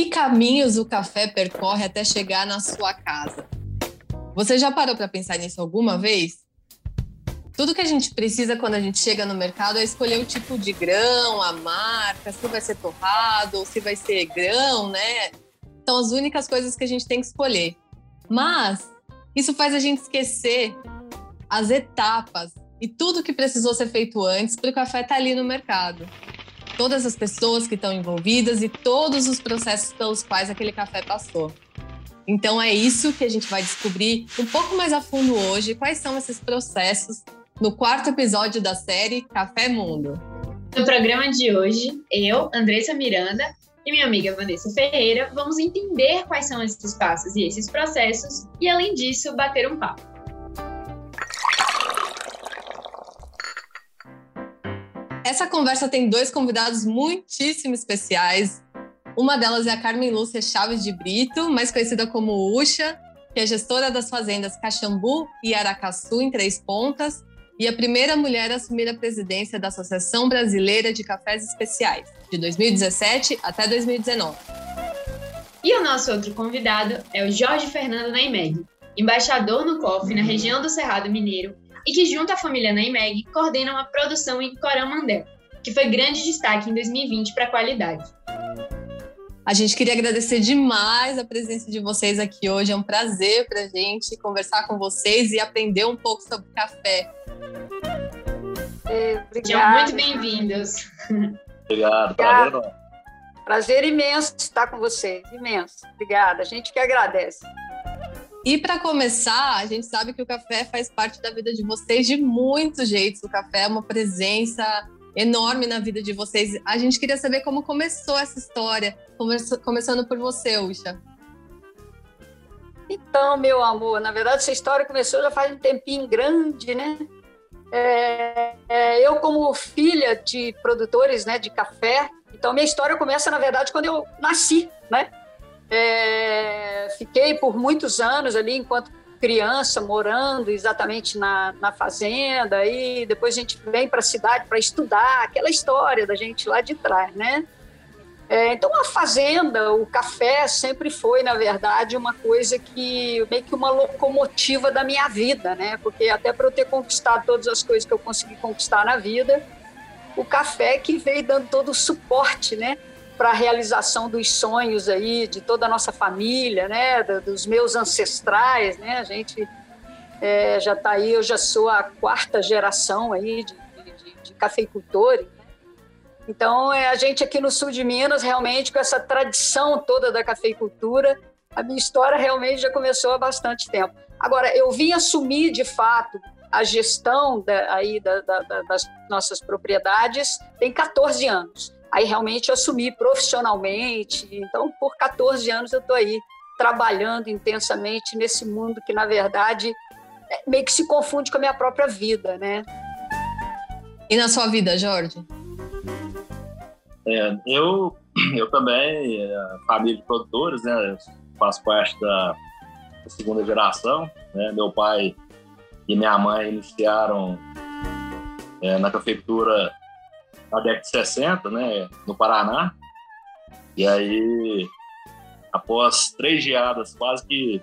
Que caminhos o café percorre até chegar na sua casa? Você já parou para pensar nisso alguma vez? Tudo que a gente precisa quando a gente chega no mercado é escolher o tipo de grão, a marca, se vai ser torrado ou se vai ser grão, né? São as únicas coisas que a gente tem que escolher. Mas isso faz a gente esquecer as etapas e tudo que precisou ser feito antes para o café estar tá ali no mercado. Todas as pessoas que estão envolvidas e todos os processos pelos quais aquele café passou. Então é isso que a gente vai descobrir um pouco mais a fundo hoje, quais são esses processos no quarto episódio da série Café Mundo. No programa de hoje, eu, Andressa Miranda e minha amiga Vanessa Ferreira vamos entender quais são esses passos e esses processos e, além disso, bater um papo. Essa conversa tem dois convidados muitíssimo especiais. Uma delas é a Carmen Lúcia Chaves de Brito, mais conhecida como Ucha, que é gestora das fazendas Caxambu e Aracaçu, em Três Pontas, e a primeira mulher a assumir a presidência da Associação Brasileira de Cafés Especiais, de 2017 até 2019. E o nosso outro convidado é o Jorge Fernando Naimeg, embaixador no COF na região do Cerrado Mineiro e que, junto à família Naimeg, coordena uma produção em Coramandel, que foi grande destaque em 2020 para a qualidade. A gente queria agradecer demais a presença de vocês aqui hoje. É um prazer para a gente conversar com vocês e aprender um pouco sobre café. É, Sejam muito bem-vindos. Obrigado, prazer. Prazer imenso estar com vocês, imenso. Obrigada, a gente que agradece. E para começar, a gente sabe que o café faz parte da vida de vocês de muitos jeitos. O café é uma presença enorme na vida de vocês. A gente queria saber como começou essa história, começando por você, Ucha. Então, meu amor, na verdade essa história começou já faz um tempinho grande, né? É, é, eu, como filha de produtores né, de café, então minha história começa, na verdade, quando eu nasci, né? É, fiquei por muitos anos ali, enquanto criança, morando exatamente na, na fazenda, e depois a gente vem para a cidade para estudar aquela história da gente lá de trás, né? É, então, a fazenda, o café sempre foi, na verdade, uma coisa que meio que uma locomotiva da minha vida, né? Porque até para eu ter conquistado todas as coisas que eu consegui conquistar na vida, o café que veio dando todo o suporte, né? Para a realização dos sonhos aí de toda a nossa família, né? Dos meus ancestrais, né? A gente é, já está aí, eu já sou a quarta geração aí de, de, de cafeicultores então, é a gente aqui no sul de Minas, realmente, com essa tradição toda da cafeicultura, a minha história realmente já começou há bastante tempo. Agora, eu vim assumir, de fato, a gestão da, aí da, da, das nossas propriedades tem 14 anos. Aí realmente eu assumi profissionalmente. Então, por 14 anos eu estou aí trabalhando intensamente nesse mundo que, na verdade, é, meio que se confunde com a minha própria vida, né? E na sua vida, Jorge? É, eu, eu também, é, família de produtores, né? Faço parte da, da segunda geração. Né? Meu pai e minha mãe iniciaram é, na cafeicultura na década de 60, né? No Paraná. E aí, após três geadas quase que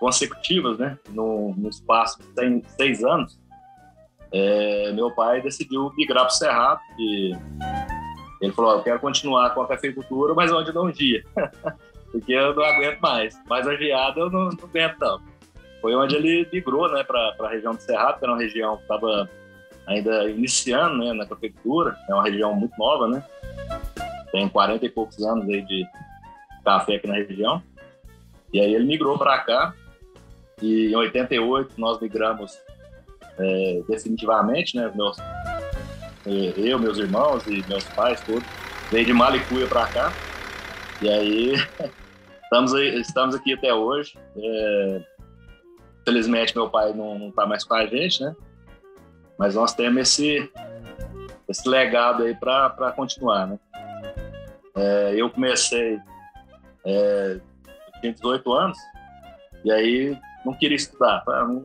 consecutivas, né? No, no espaço de seis anos, é, meu pai decidiu migrar para o Cerrado, ele falou: Eu quero continuar com a cafeicultura, mas onde não dia. Porque eu não aguento mais. Mas a geada eu não, não aguento, não. Foi onde ele migrou né, para a região do Cerrado, que era uma região que estava ainda iniciando né, na cafeicultura. É uma região muito nova, né? Tem 40 e poucos anos aí de café aqui na região. E aí ele migrou para cá. E em 88 nós migramos é, definitivamente, né? Meus eu, meus irmãos e meus pais, todos, veio de Malicuia para cá. E aí, estamos, aí, estamos aqui até hoje. É, felizmente, meu pai não está mais com a gente, né? Mas nós temos esse, esse legado aí para continuar, né? É, eu comecei, é, eu tinha 18 anos, e aí não queria estudar, tá? não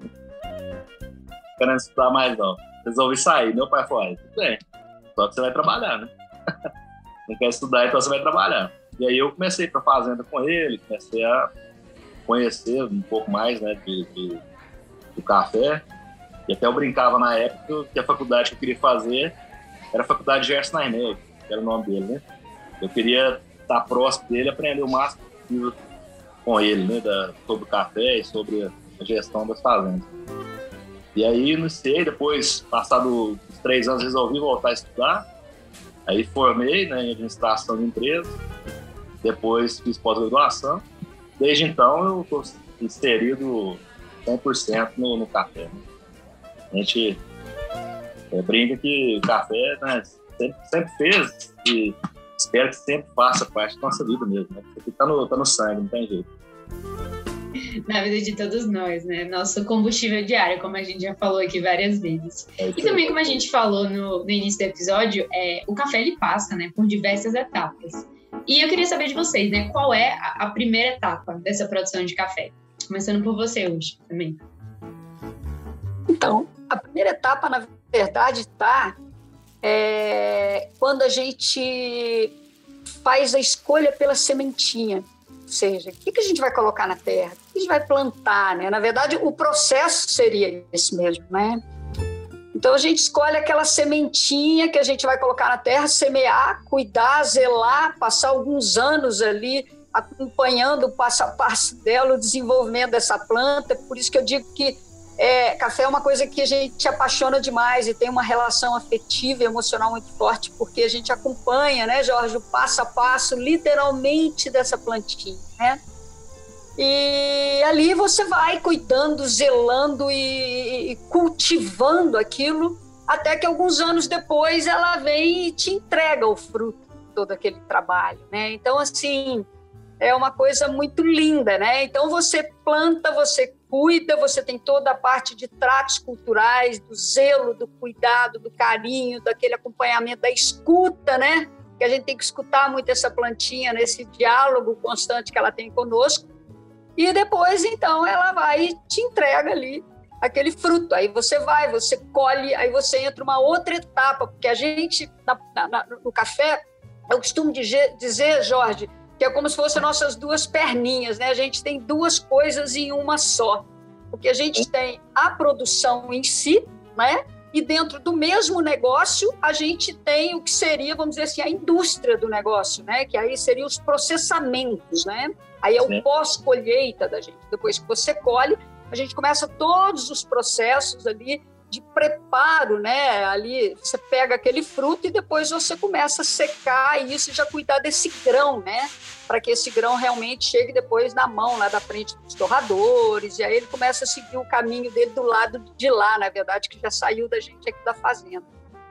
querendo estudar mais não resolvi sair. Meu pai falou: tudo bem, só que você vai trabalhar, né? Não quer estudar, então você vai trabalhar. E aí eu comecei para fazenda com ele, comecei a conhecer um pouco mais né, de, de, do café. E até eu brincava na época que a faculdade que eu queria fazer era a faculdade de Gerson Naineg, que era o nome dele, né? Eu queria estar próximo dele, aprender o máximo possível com ele, né? Da, sobre o café e sobre a gestão das fazendas. E aí iniciei, depois, passado os três anos, resolvi voltar a estudar. Aí formei né, em administração de empresas, depois fiz pós-graduação. Desde então eu estou inserido 100% no, no café. Né? A gente é, brinca que o café né, sempre, sempre fez e espero que sempre faça parte da nossa vida mesmo, né? Porque tá no, tá no sangue, não tem jeito. Na vida de todos nós, né? Nosso combustível diário, como a gente já falou aqui várias vezes. É e também, como a gente falou no, no início do episódio, é, o café ele passa né, por diversas etapas. E eu queria saber de vocês, né? Qual é a, a primeira etapa dessa produção de café? Começando por você hoje também. Então, a primeira etapa, na verdade, está é, quando a gente faz a escolha pela sementinha. Ou seja, o que, que a gente vai colocar na terra? O que a gente vai plantar? Né? Na verdade, o processo seria esse mesmo, né? Então a gente escolhe aquela sementinha que a gente vai colocar na terra, semear, cuidar, zelar, passar alguns anos ali acompanhando o passo a passo dela, o desenvolvimento dessa planta. Por isso que eu digo que é, café é uma coisa que a gente apaixona demais e tem uma relação afetiva e emocional muito forte, porque a gente acompanha, né, Jorge, o passo a passo, literalmente, dessa plantinha, né? E ali você vai cuidando, zelando e, e cultivando aquilo, até que alguns anos depois ela vem e te entrega o fruto de todo aquele trabalho, né? Então, assim, é uma coisa muito linda, né? Então você planta, você cuida, você tem toda a parte de tratos culturais, do zelo, do cuidado, do carinho, daquele acompanhamento, da escuta, né? Que a gente tem que escutar muito essa plantinha nesse diálogo constante que ela tem conosco. E depois, então, ela vai e te entrega ali aquele fruto. Aí você vai, você colhe, aí você entra uma outra etapa, porque a gente, na, na, no café, eu costumo dizer, dizer Jorge, que é como se fossem nossas duas perninhas, né? A gente tem duas coisas em uma só. Porque a gente tem a produção em si, né? E dentro do mesmo negócio, a gente tem o que seria, vamos dizer assim, a indústria do negócio, né? Que aí seriam os processamentos, né? Aí é o pós-colheita da gente. Depois que você colhe, a gente começa todos os processos ali de preparo, né? Ali você pega aquele fruto e depois você começa a secar isso e já cuidar desse grão, né? Para que esse grão realmente chegue depois na mão lá da frente dos torradores e aí ele começa a seguir o caminho dele do lado de lá, na verdade, que já saiu da gente aqui da fazenda.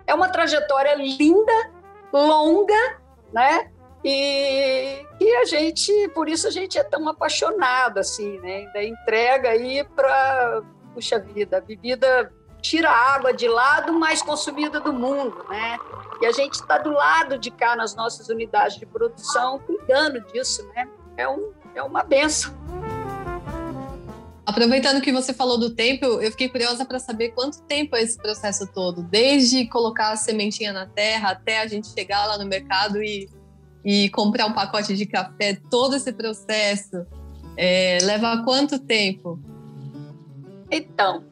É uma trajetória linda, longa, né? E, e a gente, por isso a gente é tão apaixonado assim, né? Da entrega aí para puxa vida, a bebida tira a água de lado mais consumida do mundo, né? E a gente está do lado de cá nas nossas unidades de produção, cuidando disso, né? É, um, é uma benção. Aproveitando que você falou do tempo, eu fiquei curiosa para saber quanto tempo é esse processo todo, desde colocar a sementinha na terra até a gente chegar lá no mercado e, e comprar um pacote de café, todo esse processo é, leva quanto tempo? Então,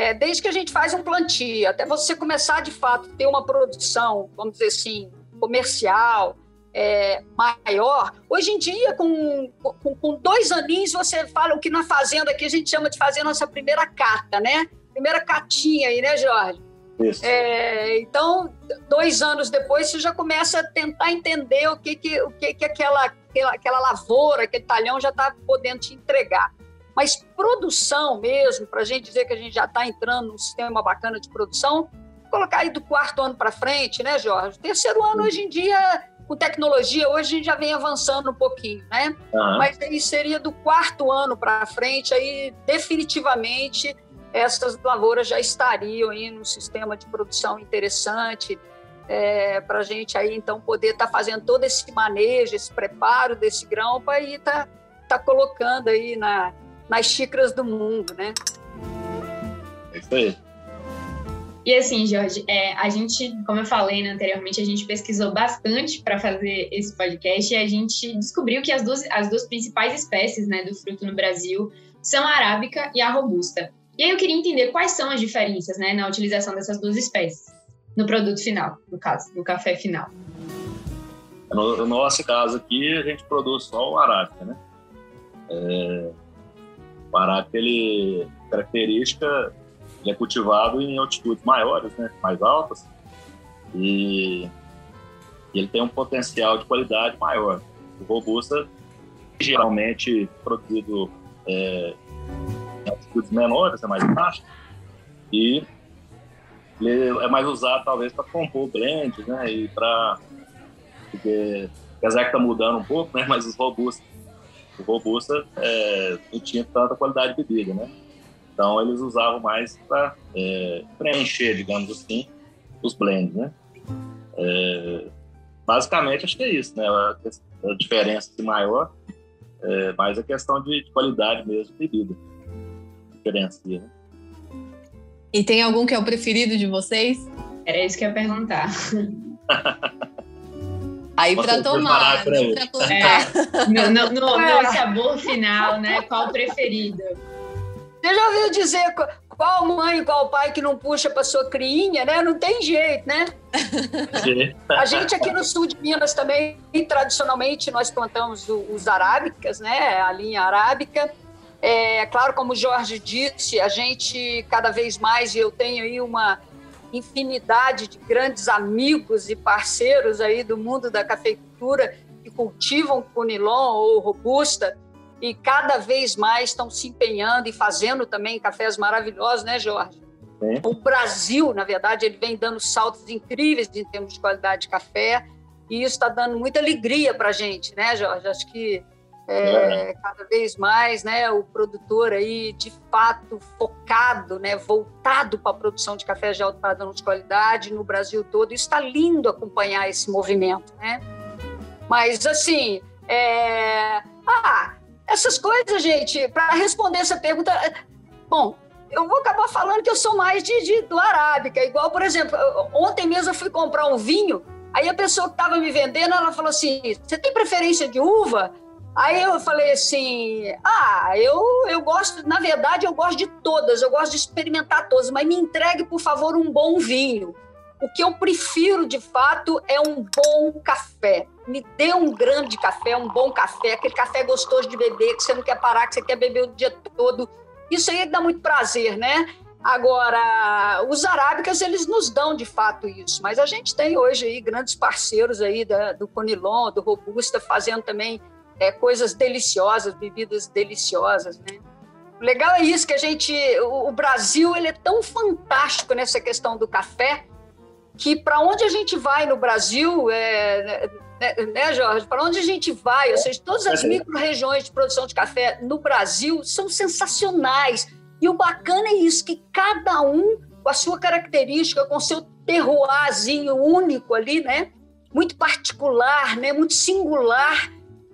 é, desde que a gente faz um plantio, até você começar de fato a ter uma produção, vamos dizer assim, comercial, é, maior. Hoje em dia, com, com, com, dois aninhos, você fala o que na fazenda aqui a gente chama de fazer nossa primeira cata, né? Primeira catinha aí, né, Jorge? Isso. É, então, dois anos depois, você já começa a tentar entender o que, que, o que, que aquela, aquela, aquela lavoura, aquele talhão já está podendo te entregar. Mas produção mesmo, para a gente dizer que a gente já está entrando num sistema bacana de produção, colocar aí do quarto ano para frente, né, Jorge? Terceiro ano, hoje em dia, com tecnologia, hoje a gente já vem avançando um pouquinho, né? Uhum. Mas aí seria do quarto ano para frente, aí definitivamente essas lavouras já estariam aí num sistema de produção interessante, é, para a gente aí então poder estar tá fazendo todo esse manejo, esse preparo desse grão para ir estar tá, tá colocando aí na, nas xícaras do mundo, né? É isso aí. E assim, Jorge, é, a gente, como eu falei né, anteriormente, a gente pesquisou bastante para fazer esse podcast e a gente descobriu que as duas, as duas principais espécies né, do fruto no Brasil são a arábica e a robusta. E aí eu queria entender quais são as diferenças né, na utilização dessas duas espécies no produto final, no caso, no café final. No, no nosso caso aqui, a gente produz só o arábica, né? É, o arábica, ele, característica, ele é cultivado em altitudes maiores, né? Mais altas. E, e ele tem um potencial de qualidade maior. O robusta, geralmente produzido é, em altitudes menores, é mais baixo. E ele é mais usado, talvez, para compor blends, né? E para porque apesar que está mudando um pouco, né? Mas os robustos, robusta é, não tinha tanta qualidade de bebida, né? Então eles usavam mais para é, preencher, digamos assim, os blends, né? É, basicamente acho que é isso, né? A, a diferença maior é mais a questão de, de qualidade mesmo de bebida. Diferença, né? E tem algum que é o preferido de vocês? Era isso que eu ia perguntar. Aí para tomar, não para. É, no, no, no, no sabor final, né? Qual preferido? Você já ouviu dizer qual mãe, qual pai que não puxa para sua criinha, né? Não tem jeito, né? A gente aqui no sul de Minas também, tradicionalmente, nós plantamos os arábicas, né? A linha arábica. É claro, como o Jorge disse, a gente cada vez mais, e eu tenho aí uma infinidade de grandes amigos e parceiros aí do mundo da cafeicultura que cultivam conilon ou robusta e cada vez mais estão se empenhando e fazendo também cafés maravilhosos, né, Jorge? É. O Brasil, na verdade, ele vem dando saltos incríveis em termos de qualidade de café e isso está dando muita alegria para a gente, né, Jorge? Acho que é, cada vez mais, né, o produtor aí de fato focado, né, voltado para a produção de café de alto padrão de qualidade no Brasil todo. Está lindo acompanhar esse movimento, né? Mas assim, é... ah, essas coisas, gente, para responder essa pergunta, bom, eu vou acabar falando que eu sou mais de, de do arábica, igual, por exemplo, ontem mesmo eu fui comprar um vinho, aí a pessoa que estava me vendendo, ela falou assim: "Você tem preferência de uva?" Aí eu falei assim: ah, eu, eu gosto, na verdade, eu gosto de todas, eu gosto de experimentar todas, mas me entregue, por favor, um bom vinho. O que eu prefiro, de fato, é um bom café. Me dê um grande café, um bom café, aquele café gostoso de beber, que você não quer parar, que você quer beber o dia todo. Isso aí dá muito prazer, né? Agora, os arábicas, eles nos dão, de fato, isso. Mas a gente tem hoje aí grandes parceiros aí da, do Conilon, do Robusta, fazendo também é, coisas deliciosas, bebidas deliciosas, né? O legal é isso que a gente, o, o Brasil ele é tão fantástico nessa questão do café que para onde a gente vai no Brasil, é, né, né, Jorge? Para onde a gente vai? Ou seja, todas as micro-regiões de produção de café no Brasil são sensacionais. E o bacana é isso, que cada um com a sua característica, com o seu terroirzinho único ali, né? Muito particular, né? Muito singular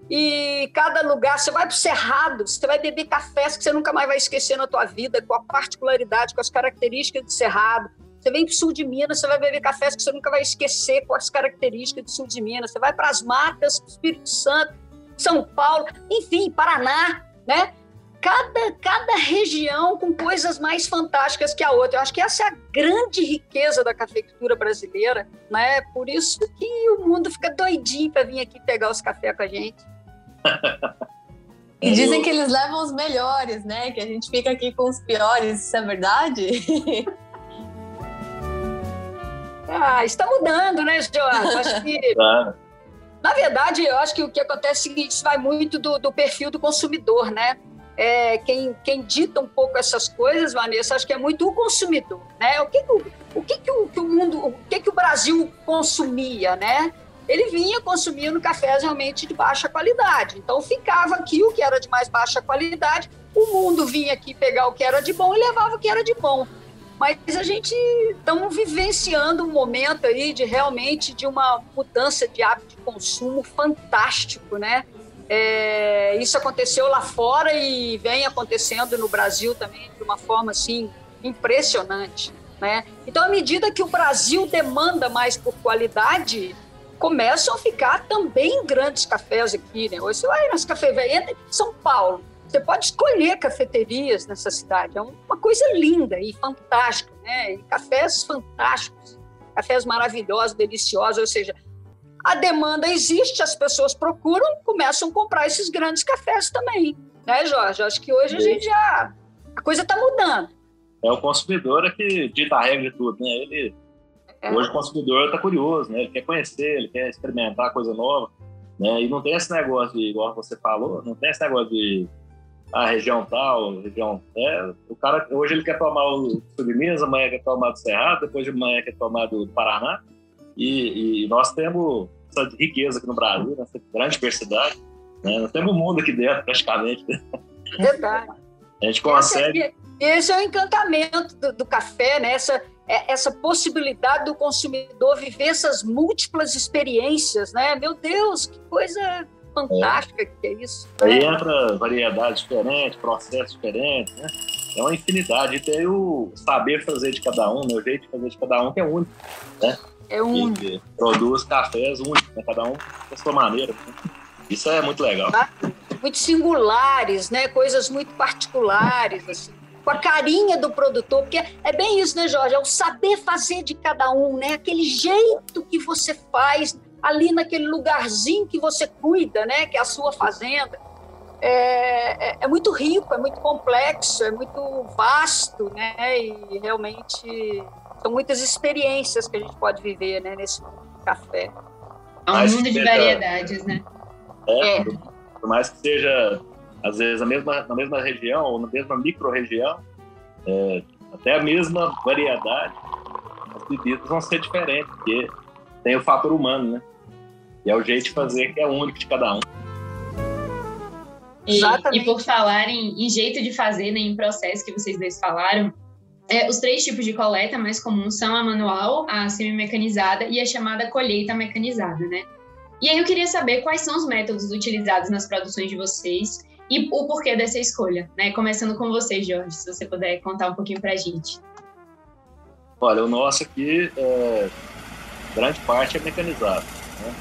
e cada lugar, você vai para o Cerrado, você vai beber cafés que você nunca mais vai esquecer na tua vida, com a particularidade, com as características do Cerrado. Você vem para o sul de Minas, você vai beber cafés que você nunca vai esquecer com as características do sul de Minas. Você vai para as matas, Espírito Santo, São Paulo, enfim, Paraná, né? Cada, cada região com coisas mais fantásticas que a outra. Eu acho que essa é a grande riqueza da cafeicultura brasileira, né? Por isso que o mundo fica doidinho para vir aqui pegar os cafés com a gente. E dizem que eles levam os melhores, né? Que a gente fica aqui com os piores, isso é verdade? ah, está mudando, né, Jorge? Acho que. Na verdade, eu acho que o que acontece é o seguinte: isso vai muito do, do perfil do consumidor, né? É, quem, quem dita um pouco essas coisas, Vanessa, acho que é muito o consumidor, né? O que, o, o que, que, o, que o mundo, o que, que o Brasil consumia, né? Ele vinha consumindo cafés realmente de baixa qualidade. Então ficava aqui o que era de mais baixa qualidade, o mundo vinha aqui pegar o que era de bom e levava o que era de bom. Mas a gente estamos vivenciando um momento aí de realmente de uma mudança de hábito de consumo fantástico, né? É, isso aconteceu lá fora e vem acontecendo no Brasil também de uma forma assim impressionante. Né? Então, à medida que o Brasil demanda mais por qualidade, começam a ficar também grandes cafés aqui. Né? Hoje você vai nas cafeterias em São Paulo, você pode escolher cafeterias nessa cidade. É uma coisa linda e fantástica, né? E cafés fantásticos, cafés maravilhosos, deliciosos. Ou seja, a demanda existe, as pessoas procuram começam a comprar esses grandes cafés também, né, Jorge? Acho que hoje a gente já a coisa está mudando. É o consumidor que dita a regra de tudo, né? Ele é. hoje o consumidor está curioso, né? Ele quer conhecer, ele quer experimentar coisa nova, né? E não tem esse negócio de, igual você falou, não tem esse negócio de a região tal, região. É, o cara, hoje ele quer tomar o sul de Minas, amanhã quer tomar do Cerrado, depois de amanhã quer tomar do Paraná. E, e nós temos essa riqueza aqui no Brasil, né, essa grande diversidade. Né? Nós temos o um mundo aqui dentro, praticamente. Verdade. A gente consegue. Esse é o encantamento do, do café, né? essa, é, essa possibilidade do consumidor viver essas múltiplas experiências. Né? Meu Deus, que coisa fantástica é. que é isso. Aí entra variedade diferente, processo diferente, né? É uma infinidade. E tem o saber fazer de cada um, né? o jeito de fazer de cada um que é único, né? É único. E, produz cafés únicos, né? cada um da sua maneira. Né? Isso é muito legal. Muito singulares, né? Coisas muito particulares, assim com a carinha do produtor, porque é bem isso, né, Jorge? É o saber fazer de cada um, né? Aquele jeito que você faz ali naquele lugarzinho que você cuida, né, que é a sua fazenda. É, é, é, muito rico, é muito complexo, é muito vasto, né, e realmente são muitas experiências que a gente pode viver, né, nesse café. É um mundo de variedades, né? É, é. Por mais que seja, às vezes, a mesma, na mesma região ou na mesma micro-região, é, até a mesma variedade, as bebidas vão ser diferentes, porque tem o fator humano, né? E é o jeito de fazer que é único de cada um. E, e por falar em, em, jeito de fazer, né, em processo que vocês dois falaram, é, os três tipos de coleta mais comuns são a manual, a semi-mecanizada e a chamada colheita mecanizada, né? E aí eu queria saber quais são os métodos utilizados nas produções de vocês e o porquê dessa escolha, né? Começando com você, Jorge, se você puder contar um pouquinho pra gente. Olha, o nosso aqui, é, grande parte é mecanizado, né?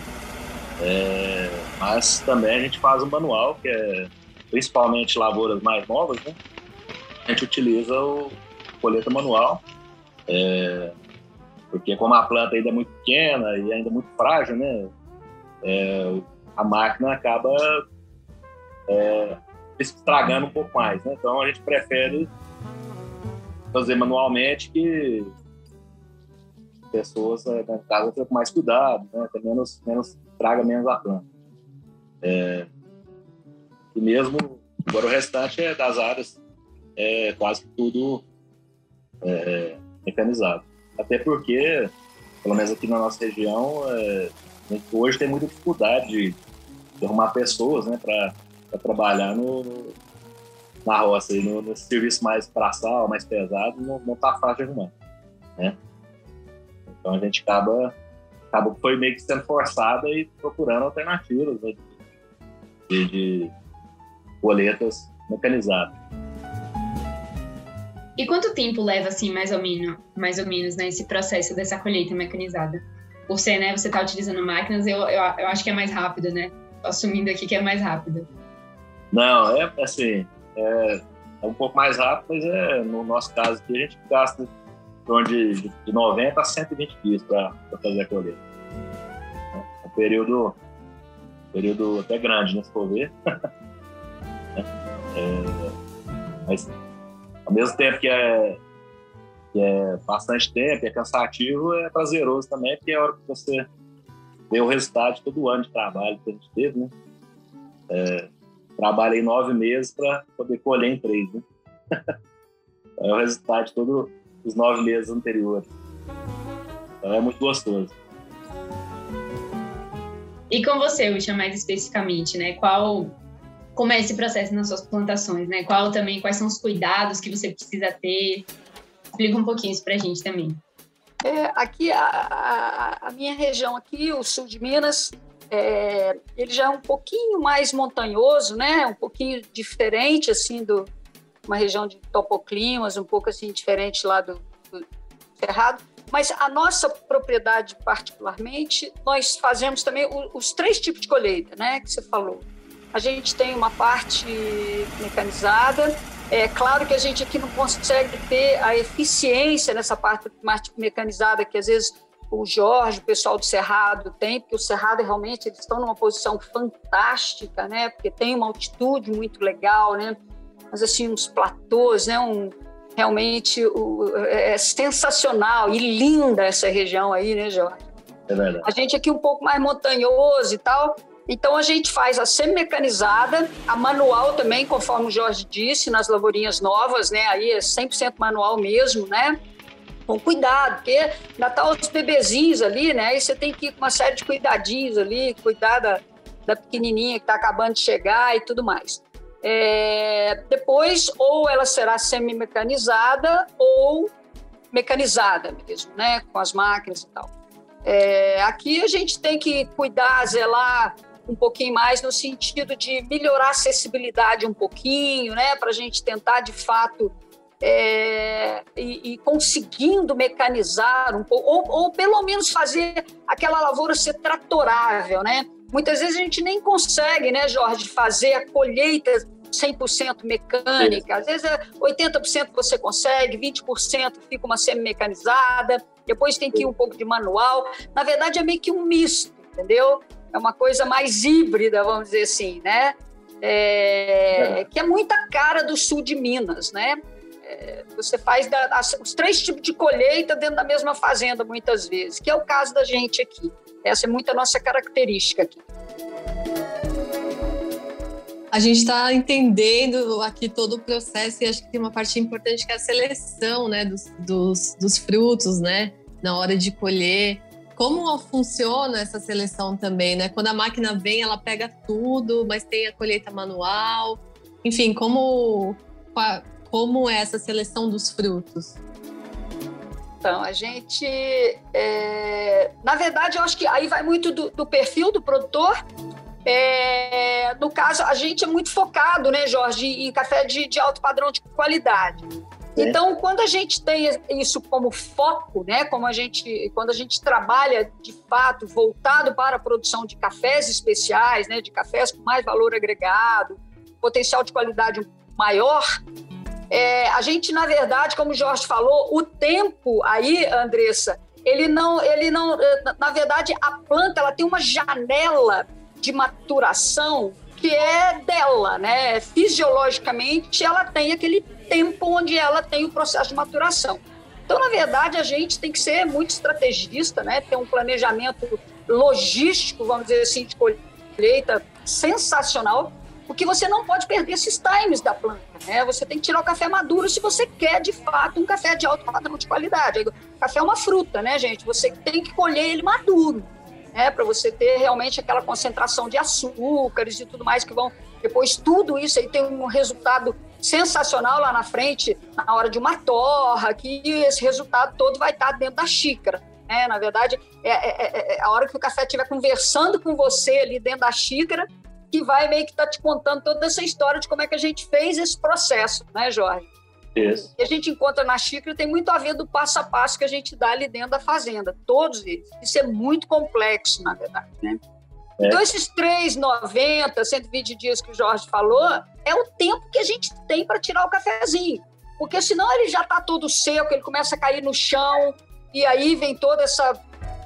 É, mas também a gente faz um manual, que é principalmente lavouras mais novas, né? A gente utiliza o colheita manual, é, porque como a planta ainda é muito pequena e ainda muito frágil, né? É, a máquina acaba é, estragando um pouco mais, né? Então a gente prefere fazer manualmente que pessoas né, na casa tenham mais cuidado, né? Tem menos, menos traga menos a planta. É, e mesmo, agora o restante é das áreas, é quase tudo é, mecanizado. Até porque, pelo menos aqui na nossa região, é, hoje tem muita dificuldade de, de arrumar pessoas né, para trabalhar no, no, na roça. E no, no serviço mais braçal, mais pesado, não, não tá fácil de arrumar. Né? Então a gente acaba acabou foi meio que sendo forçada e procurando alternativas né, de, de boletas mecanizadas. E quanto tempo leva, assim, mais ou menos, mais ou menos, né, esse processo dessa colheita mecanizada? Ser, né, você está utilizando máquinas, eu, eu, eu, acho que é mais rápido, né? Assumindo aqui que é mais rápido. Não, é assim, é, é um pouco mais rápido, mas é, no nosso caso aqui a gente gasta de, de 90 a 120 dias para fazer a colheita. É um período, período até grande, né, se for ver. é, mas, ao mesmo tempo que é, que é bastante tempo, é cansativo, é prazeroso também, porque é a hora que você vê o resultado de todo o ano de trabalho que a gente teve, né? É, trabalhei nove meses para poder colher em três, né? é o resultado de todo, os nove meses anteriores. Então é muito gostoso. E com você, Ucha, mais especificamente, né? Qual como é esse processo nas suas plantações, né? Qual também, quais são os cuidados que você precisa ter? Explica um pouquinho isso para a gente também. É, aqui, a, a, a, minha região aqui, o sul de Minas, é, ele já é um pouquinho mais montanhoso, né? Um pouquinho diferente, assim, do, uma região de topoclimas um pouco assim diferente lá do, do Cerrado, mas a nossa propriedade particularmente, nós fazemos também os três tipos de colheita, né, que você falou. A gente tem uma parte mecanizada, é claro que a gente aqui não consegue ter a eficiência nessa parte mecanizada que às vezes o Jorge, o pessoal do Cerrado tem, porque o Cerrado realmente eles estão numa posição fantástica, né? Porque tem uma altitude muito legal, né? Mas assim uns platôs, né? Um, realmente o, é, é sensacional e linda essa região aí, né, Jorge? É verdade. A gente aqui um pouco mais montanhoso e tal, então a gente faz a semi-mecanizada, a manual também, conforme o Jorge disse, nas lavourinhas novas, né? Aí é 100% manual mesmo, né? Com cuidado, porque ainda tá os bebezinhos ali, né? Aí você tem que ir com uma série de cuidadinhos ali, cuidar da, da pequenininha que está acabando de chegar e tudo mais. É, depois, ou ela será semi-mecanizada ou mecanizada mesmo, né? Com as máquinas e tal. É, aqui a gente tem que cuidar, zelar um pouquinho mais no sentido de melhorar a acessibilidade um pouquinho, né? Para a gente tentar, de fato, é, e, e, conseguindo mecanizar um pouco, ou, ou, pelo menos fazer aquela lavoura ser tratorável, né? Muitas vezes a gente nem consegue, né, Jorge, fazer a colheita 100% mecânica. Às vezes é 80% você consegue, 20% fica uma semi-mecanizada, depois tem que ir um pouco de manual. Na verdade, é meio que um misto, entendeu? É uma coisa mais híbrida, vamos dizer assim, né? É, é. que é muita cara do sul de Minas, né? Você faz da, as, os três tipos de colheita dentro da mesma fazenda, muitas vezes, que é o caso da gente aqui. Essa é muito a nossa característica aqui. A gente está entendendo aqui todo o processo e acho que tem uma parte importante que é a seleção né, dos, dos, dos frutos, né? Na hora de colher. Como funciona essa seleção também, né? Quando a máquina vem, ela pega tudo, mas tem a colheita manual. Enfim, como como é essa seleção dos frutos? Então, a gente. É... Na verdade, eu acho que aí vai muito do, do perfil do produtor. É... No caso, a gente é muito focado, né, Jorge, em café de, de alto padrão de qualidade. É. Então, quando a gente tem isso como foco, né, como a gente, quando a gente trabalha de fato voltado para a produção de cafés especiais, né, de cafés com mais valor agregado, potencial de qualidade maior, é, a gente, na verdade, como o Jorge falou, o tempo aí, Andressa, ele não, ele não, é, na verdade, a planta ela tem uma janela de maturação que é dela, né? Fisiologicamente, ela tem aquele tempo onde ela tem o processo de maturação. Então, na verdade, a gente tem que ser muito estrategista, né? Ter um planejamento logístico, vamos dizer assim, de colheita sensacional porque você não pode perder esses times da planta. Né? Você tem que tirar o café maduro se você quer, de fato, um café de alto padrão de qualidade. Café é uma fruta, né, gente? Você tem que colher ele maduro, né? para você ter realmente aquela concentração de açúcares e tudo mais que vão. Depois, tudo isso aí tem um resultado sensacional lá na frente, na hora de uma torra, que esse resultado todo vai estar dentro da xícara. É, na verdade, é, é, é, a hora que o café estiver conversando com você ali dentro da xícara, que vai meio que estar tá te contando toda essa história de como é que a gente fez esse processo, né, Jorge? Isso. que a gente encontra na xícara tem muito a ver do passo a passo que a gente dá ali dentro da fazenda, todos eles. Isso é muito complexo, na verdade, né? É. Então, esses 3, 90, 120 dias que o Jorge falou, é o tempo que a gente tem para tirar o cafezinho. Porque senão ele já está todo seco, ele começa a cair no chão, e aí vem toda essa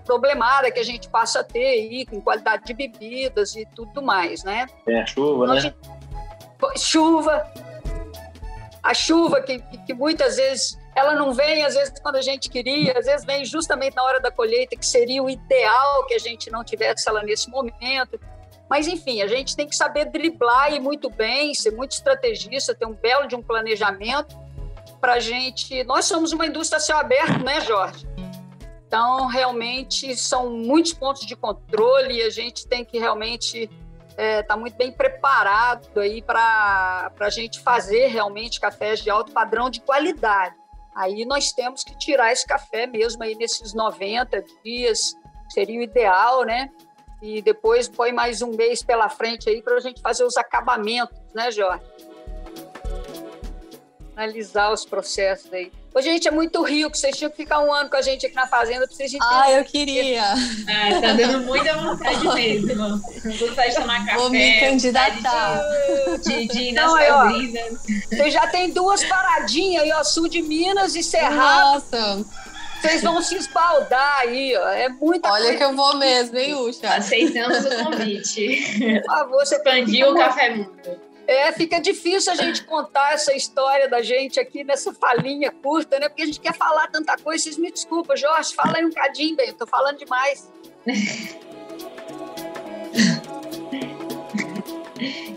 problemada que a gente passa a ter aí com qualidade de bebidas e tudo mais, né? Tem a chuva, então, né? Gente... Chuva. A chuva que, que muitas vezes ela não vem às vezes quando a gente queria, às vezes vem justamente na hora da colheita, que seria o ideal que a gente não tivesse ela nesse momento. Mas, enfim, a gente tem que saber driblar e muito bem, ser muito estrategista, ter um belo de um planejamento para a gente. Nós somos uma indústria a céu aberto, né, Jorge? Então, realmente, são muitos pontos de controle e a gente tem que realmente estar é, tá muito bem preparado aí para a gente fazer realmente cafés de alto padrão de qualidade. Aí nós temos que tirar esse café mesmo aí nesses 90 dias, seria o ideal, né? E depois põe mais um mês pela frente aí para a gente fazer os acabamentos, né, Jorge? Analisar os processos aí. Ô, gente, é muito rico. Vocês tinham que ficar um ano com a gente aqui na fazenda pra vocês entenderem. Ah, eu queria. Ah, tá dando muita vontade mesmo. Vontade de tomar café. Vou me candidatar. De, de ir nas Não, fazendas. Você já tem duas paradinhas aí, ó. Sul de Minas e Cerrado. Nossa. Vocês vão se espaldar aí, ó. É muita Olha coisa. que eu vou mesmo, hein, Ucha? Aceitamos o convite. Por favor, você Expandiu o Café Mundo. É, fica difícil a gente contar essa história da gente aqui nessa falinha curta, né? Porque a gente quer falar tanta coisa. Vocês me desculpam, Jorge, fala aí um cadinho, bem, eu tô falando demais.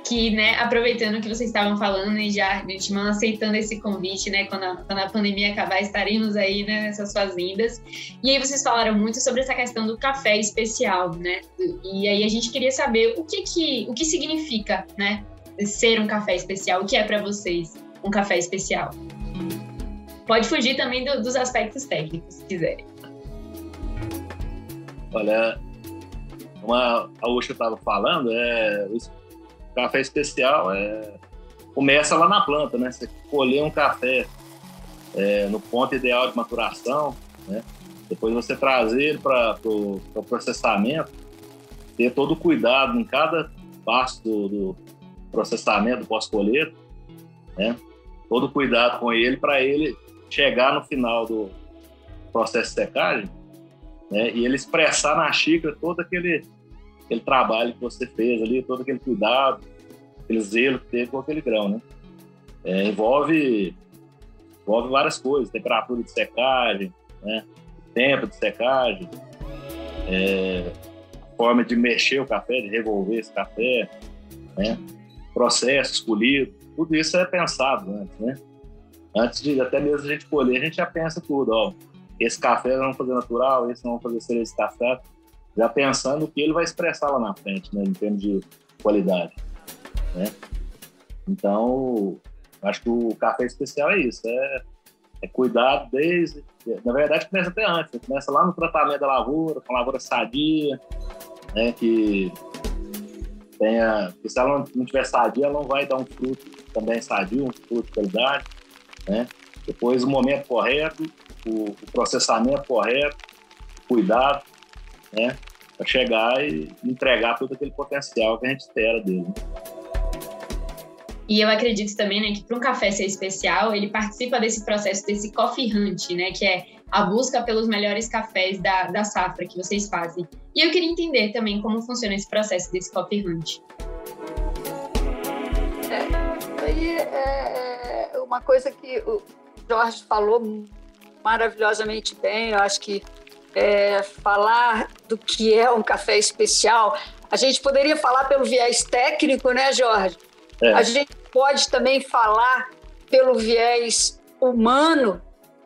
que, né, aproveitando que vocês estavam falando e já de antemão aceitando esse convite, né, quando a, quando a pandemia acabar, estaremos aí né, nessas fazendas. E aí vocês falaram muito sobre essa questão do café especial, né? E aí a gente queria saber o que que, o que significa, né, ser um café especial. O que é para vocês um café especial? Pode fugir também do, dos aspectos técnicos, se quiserem. Olha, como a, a Ucha estava falando, é, Café especial é, começa lá na planta, né? Você colher um café é, no ponto ideal de maturação, né? Depois você trazer para o pro processamento, ter todo o cuidado em cada passo do, do processamento, pós-colheita, né? Todo cuidado com ele para ele chegar no final do processo de secagem, né? E ele expressar na xícara todo aquele aquele trabalho que você fez ali, todo aquele cuidado, aquele zelo que teve com aquele grão, né? É, envolve, envolve várias coisas, temperatura de secagem, né? tempo de secagem, é, forma de mexer o café, de revolver esse café, né? Processo escolhido, tudo isso é pensado antes, né? Antes de até mesmo a gente colher, a gente já pensa tudo, ó, esse café vamos fazer natural, esse vamos fazer cereja de café, já pensando o que ele vai expressar lá na frente, né, em termos de qualidade, né? Então, acho que o café especial é isso, é, é cuidar desde, na verdade começa até antes, começa lá no tratamento da lavoura, com a lavoura sadia, né, que tenha, porque se ela não tiver sadia, ela não vai dar um fruto também sadio, um fruto de qualidade, né? Depois o momento correto, o, o processamento correto, cuidado, né? Para chegar e entregar todo aquele potencial que a gente espera dele. E eu acredito também, né, que para um café ser especial, ele participa desse processo, desse coffee hunt, né, que é a busca pelos melhores cafés da, da safra que vocês fazem. E eu queria entender também como funciona esse processo desse coffee hunt. É, aí é, é uma coisa que o Jorge falou maravilhosamente bem, eu acho que é, falar do que é um café especial. A gente poderia falar pelo viés técnico, né, Jorge? É. A gente pode também falar pelo viés humano,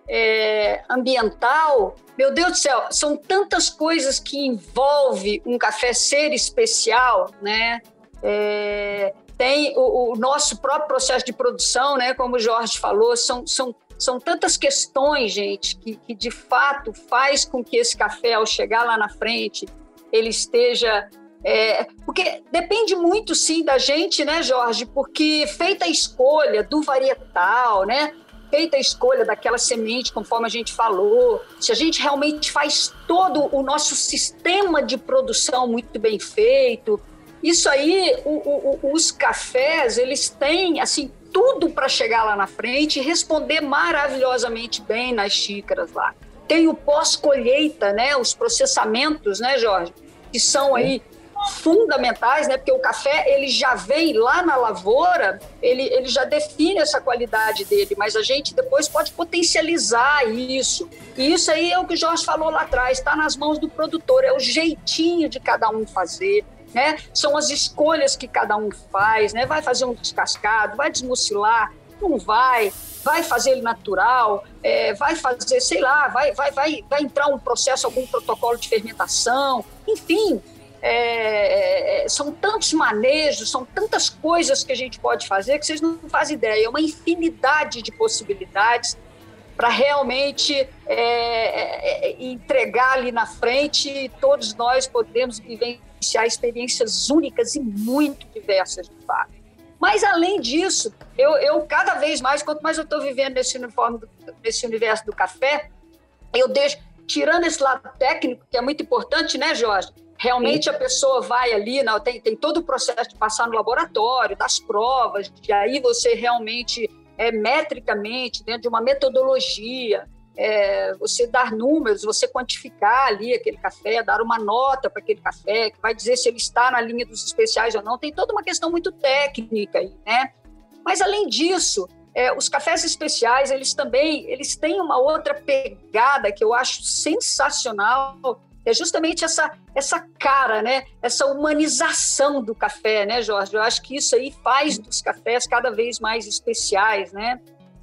é, ambiental. Meu Deus do céu, são tantas coisas que envolve um café ser especial, né? É, tem o, o, nosso próprio processo de produção, né? Como o Jorge falou, são, são são tantas questões, gente, que, que de fato faz com que esse café, ao chegar lá na frente, ele esteja é, porque depende muito, sim, da gente, né, Jorge? Porque feita a escolha do varietal, né? Feita a escolha daquela semente, conforme a gente falou, se a gente realmente faz todo o nosso sistema de produção muito bem feito, isso aí, o, o, os cafés, eles têm, assim, tudo para chegar lá na frente e responder maravilhosamente bem nas xícaras lá. Tem o pós-colheita, né, os processamentos, né, Jorge, que são aí fundamentais, né, porque o café ele já vem lá na lavoura, ele, ele já define essa qualidade dele, mas a gente depois pode potencializar isso. E isso aí é o que o Jorge falou lá atrás, está nas mãos do produtor, é o jeitinho de cada um fazer né? São as escolhas que cada um faz, né? Vai fazer um descascado, vai desmucilar, não vai, vai fazer ele natural, é, vai fazer, sei lá, vai, vai, vai, vai entrar um processo, algum protocolo de fermentação, enfim, é, é, são tantos manejos, são tantas coisas que a gente pode fazer que vocês não fazem ideia. É uma infinidade de possibilidades para realmente é, é, é, entregar ali na frente e todos nós podemos vivenciar experiências únicas e muito diversas de fato. Mas, além disso, eu, eu cada vez mais, quanto mais eu estou vivendo nesse, uniforme do, nesse universo do café, eu deixo, tirando esse lado técnico, que é muito importante, né, Jorge? Realmente a pessoa vai ali, não, tem, tem todo o processo de passar no laboratório, das provas, de aí você realmente, é, metricamente, dentro de uma metodologia, é, você dar números, você quantificar ali aquele café, dar uma nota para aquele café, que vai dizer se ele está na linha dos especiais ou não, tem toda uma questão muito técnica aí, né? Mas além disso, é, os cafés especiais, eles também, eles têm uma outra pegada que eu acho sensacional, é justamente essa, essa cara, né? Essa humanização do café, né, Jorge? Eu acho que isso aí faz dos cafés cada vez mais especiais, né?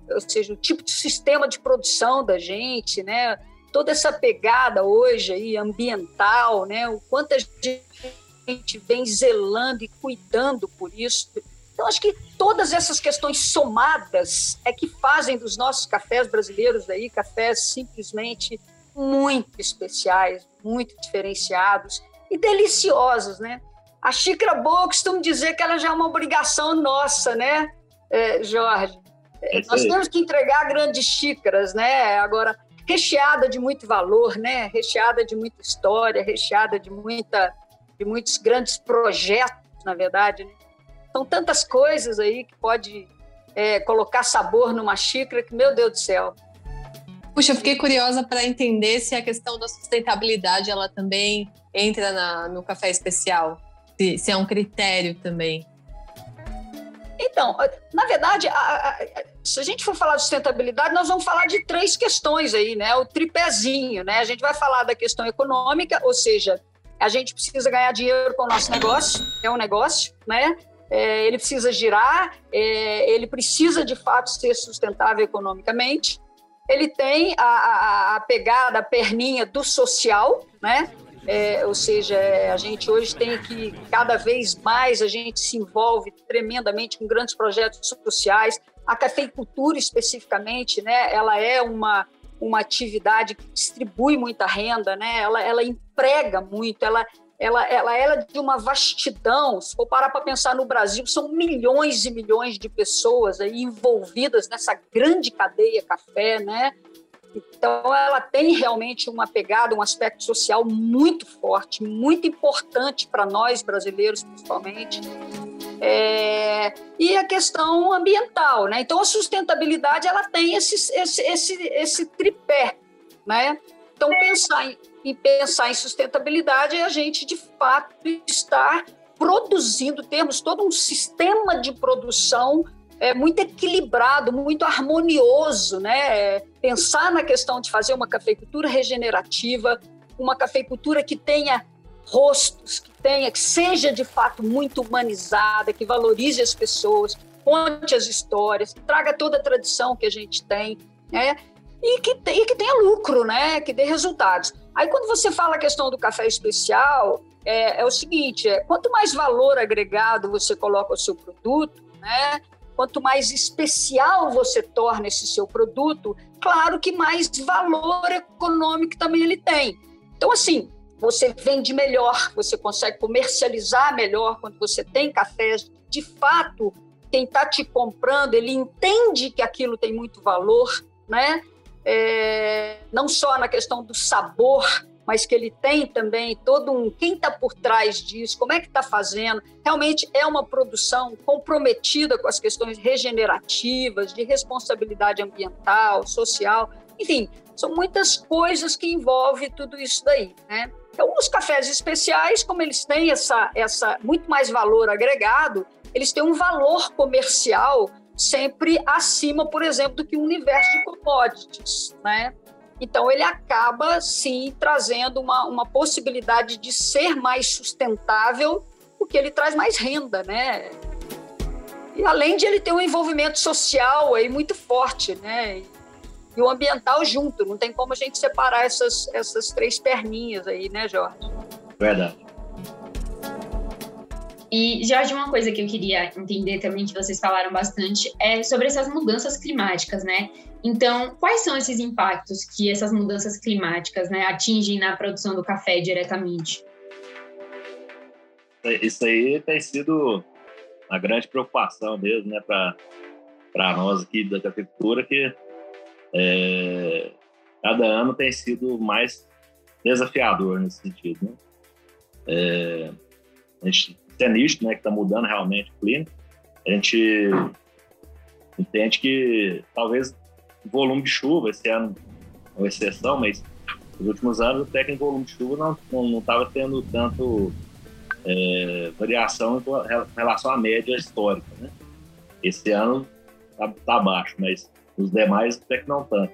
ou seja, o tipo de sistema de produção da gente, né? Toda essa pegada hoje aí ambiental, né? O quanto a gente vem zelando e cuidando por isso. Então, acho que todas essas questões somadas é que fazem dos nossos cafés brasileiros aí cafés simplesmente muito especiais, muito diferenciados e deliciosos, né? A xícara boa, eu costumo dizer que ela já é uma obrigação nossa, né, é, Jorge? É Nós temos que entregar grandes xícaras, né? Agora, recheada de muito valor, né? Recheada de muita história, recheada de muita, de muitos grandes projetos, na verdade. Né? São tantas coisas aí que pode é, colocar sabor numa xícara que, meu Deus do céu. Puxa, eu fiquei curiosa para entender se a questão da sustentabilidade ela também entra na, no café especial, se, se é um critério também. Então, na verdade, a, a, se a gente for falar de sustentabilidade, nós vamos falar de três questões aí, né? O tripézinho, né? A gente vai falar da questão econômica, ou seja, a gente precisa ganhar dinheiro com o nosso negócio, é um negócio, né? É, ele precisa girar, é, ele precisa de fato ser sustentável economicamente. Ele tem a, a, a pegada, a perninha do social, né? É, ou seja, a gente hoje tem que, cada vez mais, a gente se envolve tremendamente com grandes projetos sociais. A cafeicultura, especificamente, né, ela é uma, uma atividade que distribui muita renda, né, ela, ela emprega muito, ela, ela, ela é de uma vastidão. Se for parar para pensar no Brasil, são milhões e milhões de pessoas aí envolvidas nessa grande cadeia café, né? Então, ela tem realmente uma pegada, um aspecto social muito forte, muito importante para nós brasileiros, principalmente. É, e a questão ambiental, né? Então, a sustentabilidade ela tem esse, esse, esse, esse tripé, né? Então, pensar em, em pensar em sustentabilidade é a gente, de fato, estar produzindo, temos todo um sistema de produção é, muito equilibrado, muito harmonioso, né? Pensar na questão de fazer uma cafeicultura regenerativa, uma cafeicultura que tenha rostos, que tenha, que seja de fato muito humanizada, que valorize as pessoas, conte as histórias, traga toda a tradição que a gente tem, né? E que, e que tenha lucro, né? Que dê resultados. Aí quando você fala a questão do café especial, é, é o seguinte: é, quanto mais valor agregado você coloca ao seu produto, né? Quanto mais especial você torna esse seu produto, claro que mais valor econômico também ele tem. Então, assim, você vende melhor, você consegue comercializar melhor quando você tem cafés. De fato, quem está te comprando, ele entende que aquilo tem muito valor, né? É, não só na questão do sabor, mas que ele tem também todo um quem está por trás disso, como é que está fazendo. Realmente é uma produção comprometida com as questões regenerativas, de responsabilidade ambiental, social, enfim, são muitas coisas que envolvem tudo isso daí, né? Então, os cafés especiais, como eles têm essa, essa muito mais valor agregado, eles têm um valor comercial sempre acima, por exemplo, do que o universo de commodities, né? Então, ele acaba, sim, trazendo uma, uma possibilidade de ser mais sustentável, porque ele traz mais renda, né? E além de ele ter um envolvimento social aí muito forte, né? E o ambiental junto, não tem como a gente separar essas, essas três perninhas aí, né, Jorge? Verdade. E, Jorge, uma coisa que eu queria entender também, que vocês falaram bastante, é sobre essas mudanças climáticas, né? Então, quais são esses impactos que essas mudanças climáticas né, atingem na produção do café diretamente? Isso aí tem sido uma grande preocupação mesmo, né, para nós aqui da cafeicultura, que é, cada ano tem sido mais desafiador nesse sentido. Né? É, a gente, nítido, né, que está mudando realmente o clima. A gente entende que talvez o volume de chuva, esse ano é uma exceção, mas nos últimos anos até que em volume de chuva não estava tendo tanto é, variação em relação à média histórica. Né? Esse ano está tá baixo, mas os demais até que não tanto.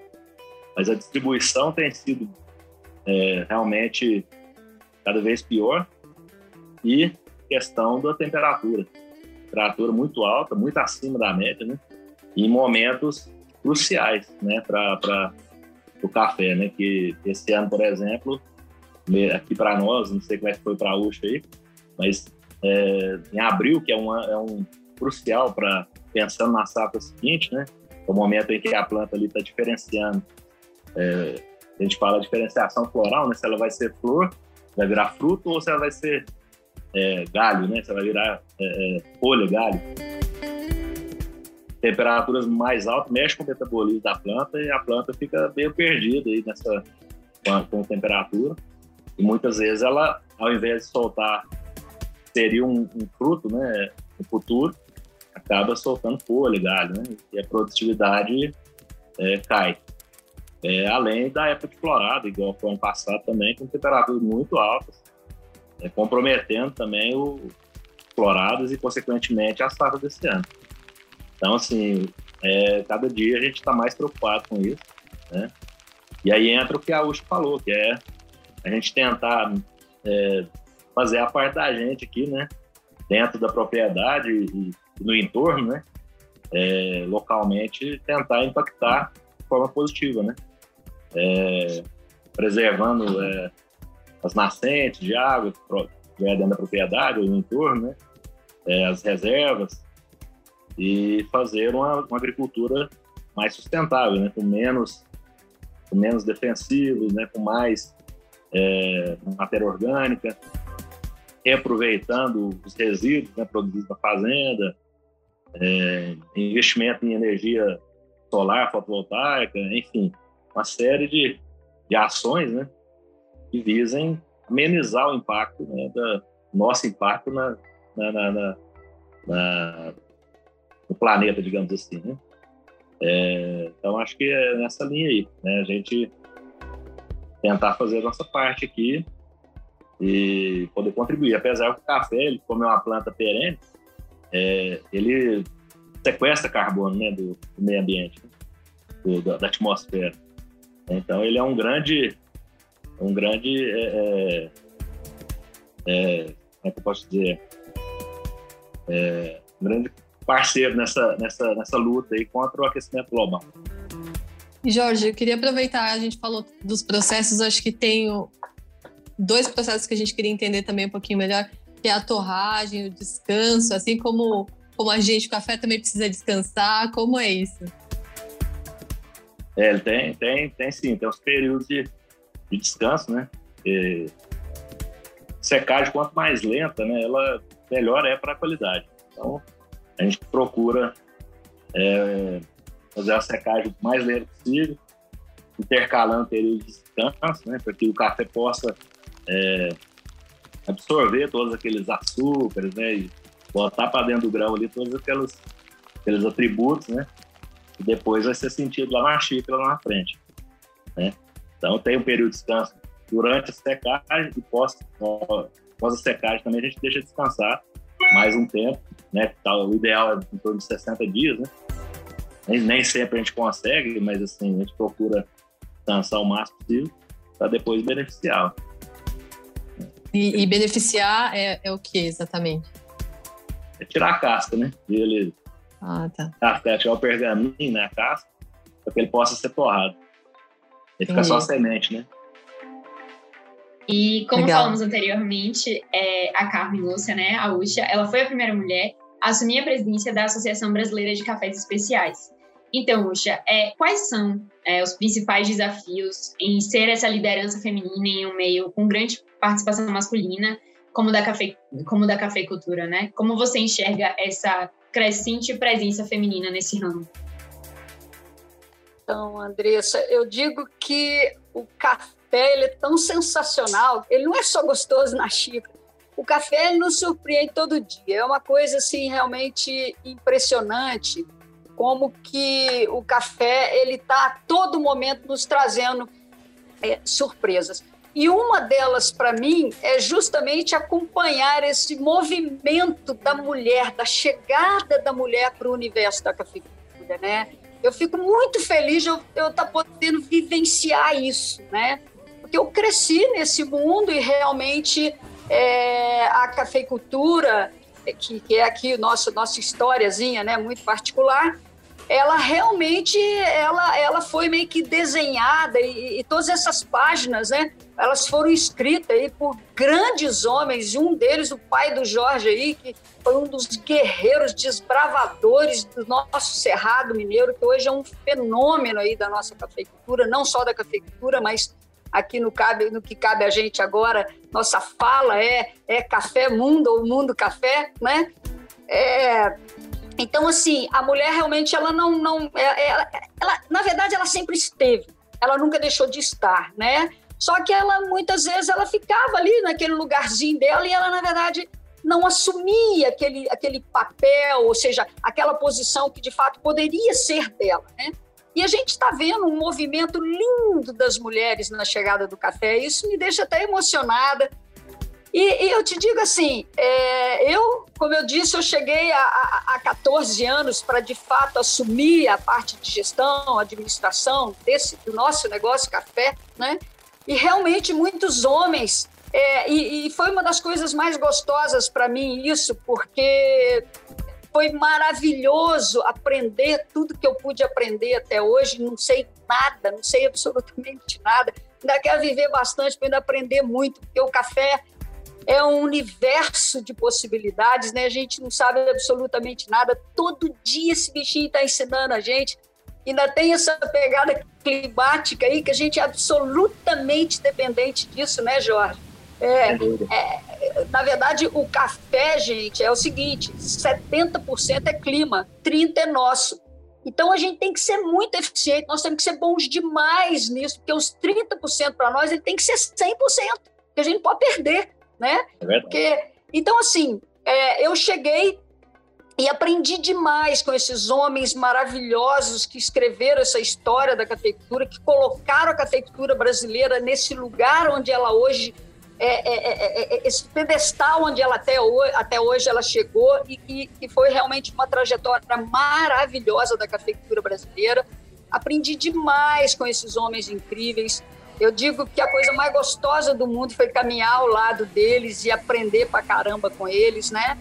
Mas a distribuição tem sido é, realmente cada vez pior e questão da temperatura. Temperatura muito alta, muito acima da média, né? em momentos cruciais né? para o café. Né? Que esse ano, por exemplo, aqui para nós, não sei como é que foi para a Uxa aí, mas é, em abril, que é, uma, é um crucial para pensando na safra seguinte, né? O momento em que a planta ali está diferenciando. É, a gente fala diferenciação floral, né? Se ela vai ser flor, vai virar fruto, ou se ela vai ser é, galho, né? Ela vai virar é, é, folha, galho. Temperaturas mais altas mexe com o metabolismo da planta e a planta fica meio perdida aí nessa com, com temperatura. E muitas vezes ela, ao invés de soltar seria um, um fruto, né, no futuro, acaba soltando folha, galho, né, e a produtividade é, cai. É, além da época de florada, igual foi ano passado também, com temperaturas muito altas, é, comprometendo também o floradas e, consequentemente, a safra desse ano. Então, assim, é, cada dia a gente está mais preocupado com isso, né? E aí entra o que a Ucho falou, que é a gente tentar é, fazer a parte da gente aqui, né? Dentro da propriedade e, no entorno, né? É, localmente, tentar impactar de forma positiva, né? É, preservando é, as nascentes de água que é dentro da propriedade ou no entorno, né? É, as reservas e fazer uma, uma, agricultura mais sustentável, né? Com menos, com menos defensivos, né? Com mais é, matéria orgânica, reaproveitando os resíduos né, produzidos na fazenda, é, investimento em energia solar, fotovoltaica, enfim, uma série de, de ações né, que visem amenizar o impacto, né, da, nosso impacto na, na, na, na, no planeta, digamos assim. Né? É, então, acho que é nessa linha aí, né, a gente tentar fazer a nossa parte aqui e poder contribuir. Apesar que o café, ele, como é uma planta perene, é, ele sequestra carbono né, do, do meio ambiente, né, do, da, da, atmosfera. Então, ele é um grande, um grande, é, é, é como é que eu posso dizer, é, um grande parceiro nessa, nessa, nessa luta aí contra o aquecimento global. Jorge, eu queria aproveitar, a gente falou dos processos, acho que tem dois processos que a gente queria entender também um pouquinho melhor, que é a torragem, o descanso, assim como, como a gente, o café também precisa descansar, como é isso? É, tem, tem, tem sim, tem os períodos de, de descanso, né? E secagem, quanto mais lenta, né, ela melhor é para a qualidade. Então, a gente procura é, fazer a secagem o mais lenta possível, intercalando períodos de descanso, né, para que o café possa é, absorver todos aqueles açúcares, né? E botar para dentro do grão ali todos aqueles, aqueles atributos, né? E depois vai ser sentido lá na xícara, lá na frente, né? Então tem um período de descanso durante a secagem e pós, pós a secagem também a gente deixa descansar mais um tempo, né? O ideal é em torno de 60 dias, né? Nem, nem sempre a gente consegue, mas assim, a gente procura descansar o máximo possível para depois beneficiar. E, e beneficiar é, é, o que exatamente? É tirar a casca, né? Ele, ah, tá. Até tirar o pergaminho, né? A casca, para que ele possa ser torrado. Ele fica só a semente, né? E como Legal. falamos anteriormente, é, a Carmen Lúcia, né, a Ucha, ela foi a primeira mulher a assumir a presidência da Associação Brasileira de Cafés Especiais. Então, Ucha, é, quais são é, os principais desafios em ser essa liderança feminina em um meio com grande participação masculina como da, cafe, como da cafeicultura, né? Como você enxerga essa crescente presença feminina nesse ramo? Então, Andressa, eu digo que o café ele é tão sensacional, ele não é só gostoso na xícara. O café nos surpreende todo dia. É uma coisa assim realmente impressionante como que o café ele está a todo momento nos trazendo é, surpresas. E uma delas, para mim, é justamente acompanhar esse movimento da mulher, da chegada da mulher para o universo da cafeicultura, né? Eu fico muito feliz de eu estar tá podendo vivenciar isso, né? Porque eu cresci nesse mundo e realmente é, a cafeicultura, que, que é aqui nossa nossa historiazinha, né, muito particular, ela realmente ela, ela foi meio que desenhada e, e, todas essas páginas, né? Elas foram escritas aí por grandes homens, um deles, o pai do Jorge aí, que foi um dos guerreiros desbravadores do nosso Cerrado Mineiro, que hoje é um fenômeno aí da nossa cafeicultura, não só da cafeicultura, mas aqui no, cabe, no que cabe a gente agora, nossa fala é, é café mundo ou mundo café, né? É, então, assim, a mulher realmente, ela não. não ela, é, é, ela, na verdade, ela sempre esteve, ela nunca deixou de estar, né? Só que ela, muitas vezes, ela ficava ali naquele lugarzinho dela e ela, na verdade, não assumia aquele, aquele papel, ou seja, aquela posição que de fato poderia ser dela, né? E a gente está vendo um movimento lindo das mulheres na chegada do café, isso me deixa até emocionada. E, e eu te digo assim, é, eu, como eu disse, eu cheguei a 14 anos para de fato assumir a parte de gestão, administração desse do nosso negócio café, né? E realmente muitos homens é, e, e, foi uma das coisas mais gostosas para mim isso, porque foi maravilhoso aprender tudo que eu pude aprender até hoje. Não sei nada, não sei absolutamente nada. Ainda quero viver bastante para ainda aprender muito, porque o café é um universo de possibilidades, né? A gente não sabe absolutamente nada. Todo dia esse bichinho está ensinando a gente. Ainda tem essa pegada climática aí que a gente é absolutamente dependente disso, né, Jorge? É, é, na verdade, o café, gente, é o seguinte: 70% é clima, 30% é nosso. Então a gente tem que ser muito eficiente, nós temos que ser bons demais nisso, porque os 30% para nós ele tem que ser 100%, que a gente pode perder né? É Porque, então, assim, é, eu cheguei e aprendi demais com esses homens maravilhosos que escreveram essa história da cafeicultura, que colocaram a cafeicultura brasileira nesse lugar onde ela hoje é, é, é, é esse pedestal onde ela até hoje, até hoje ela chegou e, e, e foi realmente uma trajetória maravilhosa da cafeicultura brasileira. Aprendi demais com esses homens incríveis. Eu digo que a coisa mais gostosa do mundo foi caminhar ao lado deles e aprender pra caramba com eles, né?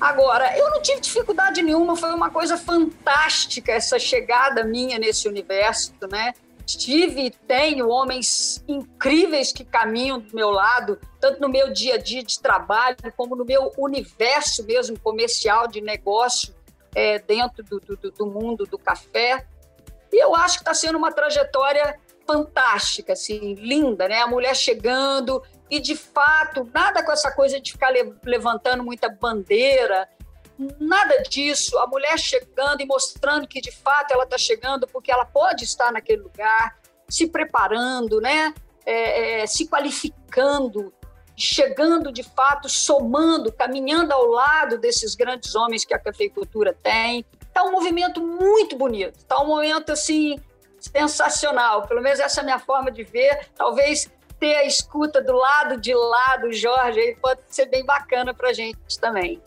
Agora, eu não tive dificuldade nenhuma, foi uma coisa fantástica essa chegada minha nesse universo, né? Tive e tenho homens incríveis que caminham do meu lado, tanto no meu dia a dia de trabalho, como no meu universo mesmo comercial de negócio é, dentro do, do, do mundo do café. E eu acho que está sendo uma trajetória fantástica, assim, linda, né? A mulher chegando e, de fato, nada com essa coisa de ficar levantando muita bandeira, nada disso. A mulher chegando e mostrando que, de fato, ela está chegando porque ela pode estar naquele lugar, se preparando, né? É, é, se qualificando, chegando, de fato, somando, caminhando ao lado desses grandes homens que a cafeicultura tem. Está um movimento muito bonito, está um momento, assim, sensacional. Pelo menos essa é a minha forma de ver. Talvez ter a escuta do lado de lá do Jorge aí pode ser bem bacana para a gente também.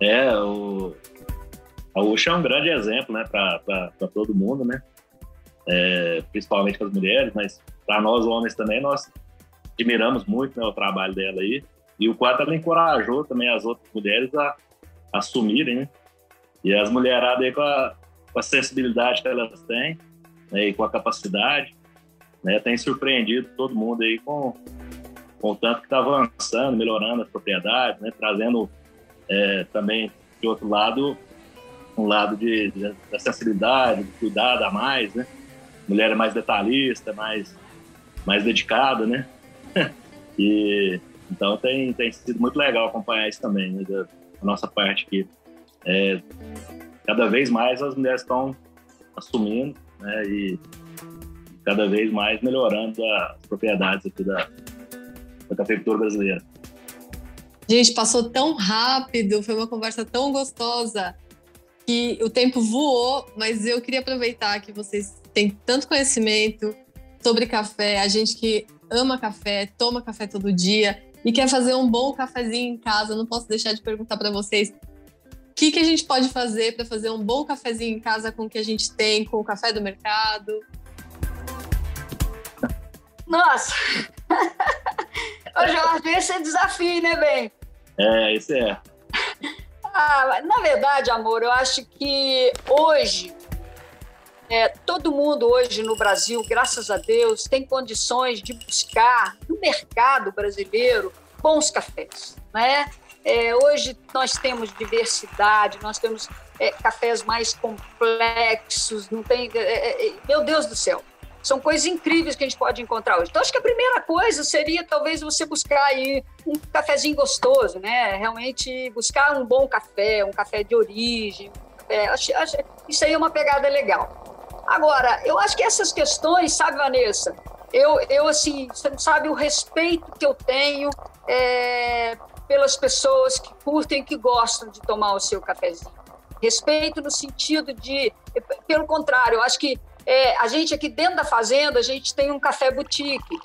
É, o, a Uxa é um grande exemplo né, para todo mundo, né? É, principalmente para as mulheres, mas para nós homens também, nós admiramos muito né, o trabalho dela aí. E o quadro ela encorajou também as outras mulheres a, a assumirem, né? E as mulheradas aí com a, com a sensibilidade que elas têm né, e com a capacidade, né, tem surpreendido todo mundo aí com, com o tanto que está avançando, melhorando as propriedades, né, trazendo é, também, de outro lado, um lado de, de, da sensibilidade, de cuidado a mais, né? Mulher é mais detalhista, mais, mais dedicada, né? E então tem, tem sido muito legal acompanhar isso também, né, da, nossa parte aqui. É, cada vez mais as mulheres estão assumindo né, e cada vez mais melhorando as propriedades aqui da, da cafeicultura brasileira. Gente, passou tão rápido, foi uma conversa tão gostosa que o tempo voou, mas eu queria aproveitar que vocês têm tanto conhecimento sobre café, a gente que ama café, toma café todo dia e quer fazer um bom cafezinho em casa, não posso deixar de perguntar para vocês o que, que a gente pode fazer para fazer um bom cafezinho em casa com o que a gente tem, com o café do mercado. Nossa! Ô Jorge, esse é desafio, né, bem? É, esse é. Ah, na verdade, amor, eu acho que hoje é, todo mundo hoje no Brasil, graças a Deus, tem condições de buscar no mercado brasileiro bons cafés, né? É, hoje nós temos diversidade, nós temos é, cafés mais complexos, não tem, é, é, é, meu Deus do céu, são coisas incríveis que a gente pode encontrar hoje. Então, acho que a primeira coisa seria talvez você buscar aí um cafezinho gostoso, né? Realmente buscar um bom café, um café de origem. É, acho, acho, isso aí é uma pegada legal. Agora, eu acho que essas questões, sabe, Vanessa? Eu, eu assim, você não sabe o respeito que eu tenho é, pelas pessoas que curtem, que gostam de tomar o seu cafezinho. Respeito no sentido de, pelo contrário, eu acho que é, a gente aqui dentro da fazenda, a gente tem um café boutique.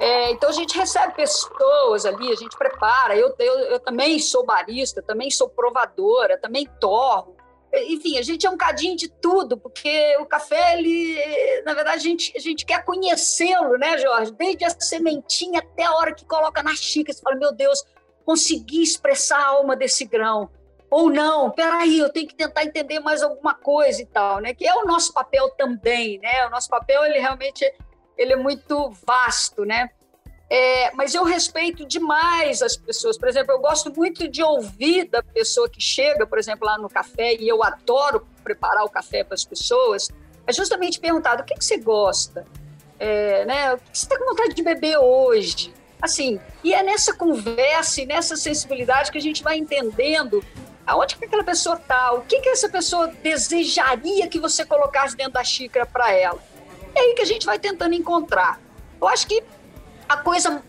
É, então a gente recebe pessoas ali, a gente prepara. Eu, eu, eu, também sou barista, também sou provadora, também torro. Enfim, a gente é um cadinho de tudo, porque o café, ele, na verdade, a gente, a gente quer conhecê-lo, né, Jorge? Desde a sementinha até a hora que coloca na xícara, você fala, meu Deus, consegui expressar a alma desse grão ou não, peraí, eu tenho que tentar entender mais alguma coisa e tal, né? Que é o nosso papel também, né? O nosso papel, ele realmente ele é muito vasto, né? É, mas eu respeito demais as pessoas. Por exemplo, eu gosto muito de ouvir da pessoa que chega, por exemplo, lá no café, e eu adoro preparar o café para as pessoas, é justamente perguntar do que, que você gosta, é, né? O que você está com vontade de beber hoje? Assim, e é nessa conversa e nessa sensibilidade que a gente vai entendendo aonde que aquela pessoa está, o que, que essa pessoa desejaria que você colocasse dentro da xícara para ela. É aí que a gente vai tentando encontrar. Eu acho que a coisa.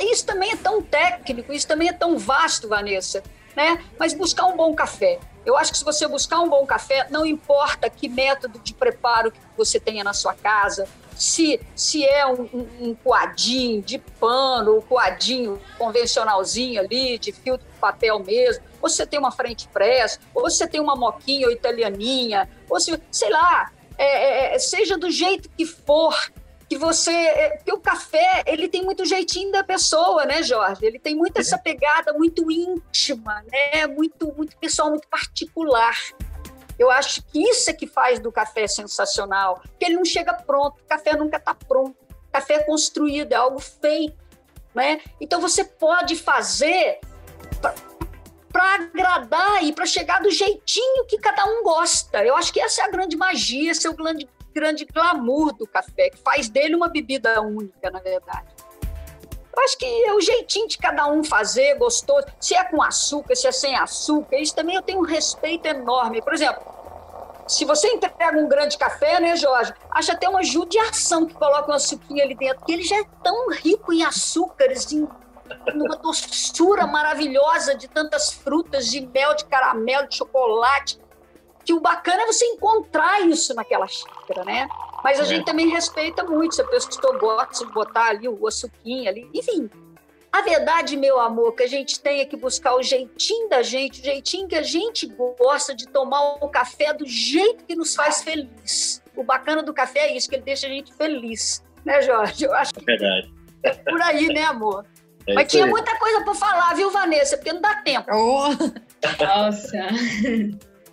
Isso também é tão técnico, isso também é tão vasto, Vanessa, né? Mas buscar um bom café. Eu acho que se você buscar um bom café, não importa que método de preparo que você tenha na sua casa, se, se é um, um, um coadinho de pano, um coadinho convencionalzinho ali, de filtro de papel mesmo, ou você tem uma frente press, ou você tem uma moquinha ou italianinha, ou se, sei lá, é, é, é, seja do jeito que for, que você. É, porque o café, ele tem muito jeitinho da pessoa, né, Jorge? Ele tem muito essa pegada muito íntima, né? Muito, muito pessoal, muito particular. Eu acho que isso é que faz do café sensacional, porque ele não chega pronto, o café nunca está pronto. O café é construído, é algo feito, né? Então você pode fazer para agradar e para chegar do jeitinho que cada um gosta. Eu acho que essa é a grande magia, esse é o grande, grande glamour do café, que faz dele uma bebida única, na verdade. Eu acho que é o jeitinho de cada um fazer, gostoso. Se é com açúcar, se é sem açúcar, isso também eu tenho um respeito enorme. Por exemplo, se você entrega um grande café, né, Jorge? Acha até uma judiação que coloca um açuquinho ali dentro, porque ele já é tão rico em açúcares, em numa doçura maravilhosa de tantas frutas, de mel, de caramelo, de chocolate, que o bacana é você encontrar isso naquela xícara, né? Mas a é. gente também respeita muito, se a pessoa gosta de botar ali o açuquinho ali, enfim. A verdade, meu amor, que a gente tem é que buscar o jeitinho da gente, o jeitinho que a gente gosta de tomar o café do jeito que nos faz feliz. O bacana do café é isso, que ele deixa a gente feliz. Né, Jorge? Eu acho que é verdade. É por aí, né, amor? É Mas tinha aí. muita coisa para falar, viu, Vanessa? Porque não dá tempo. Oh. Nossa.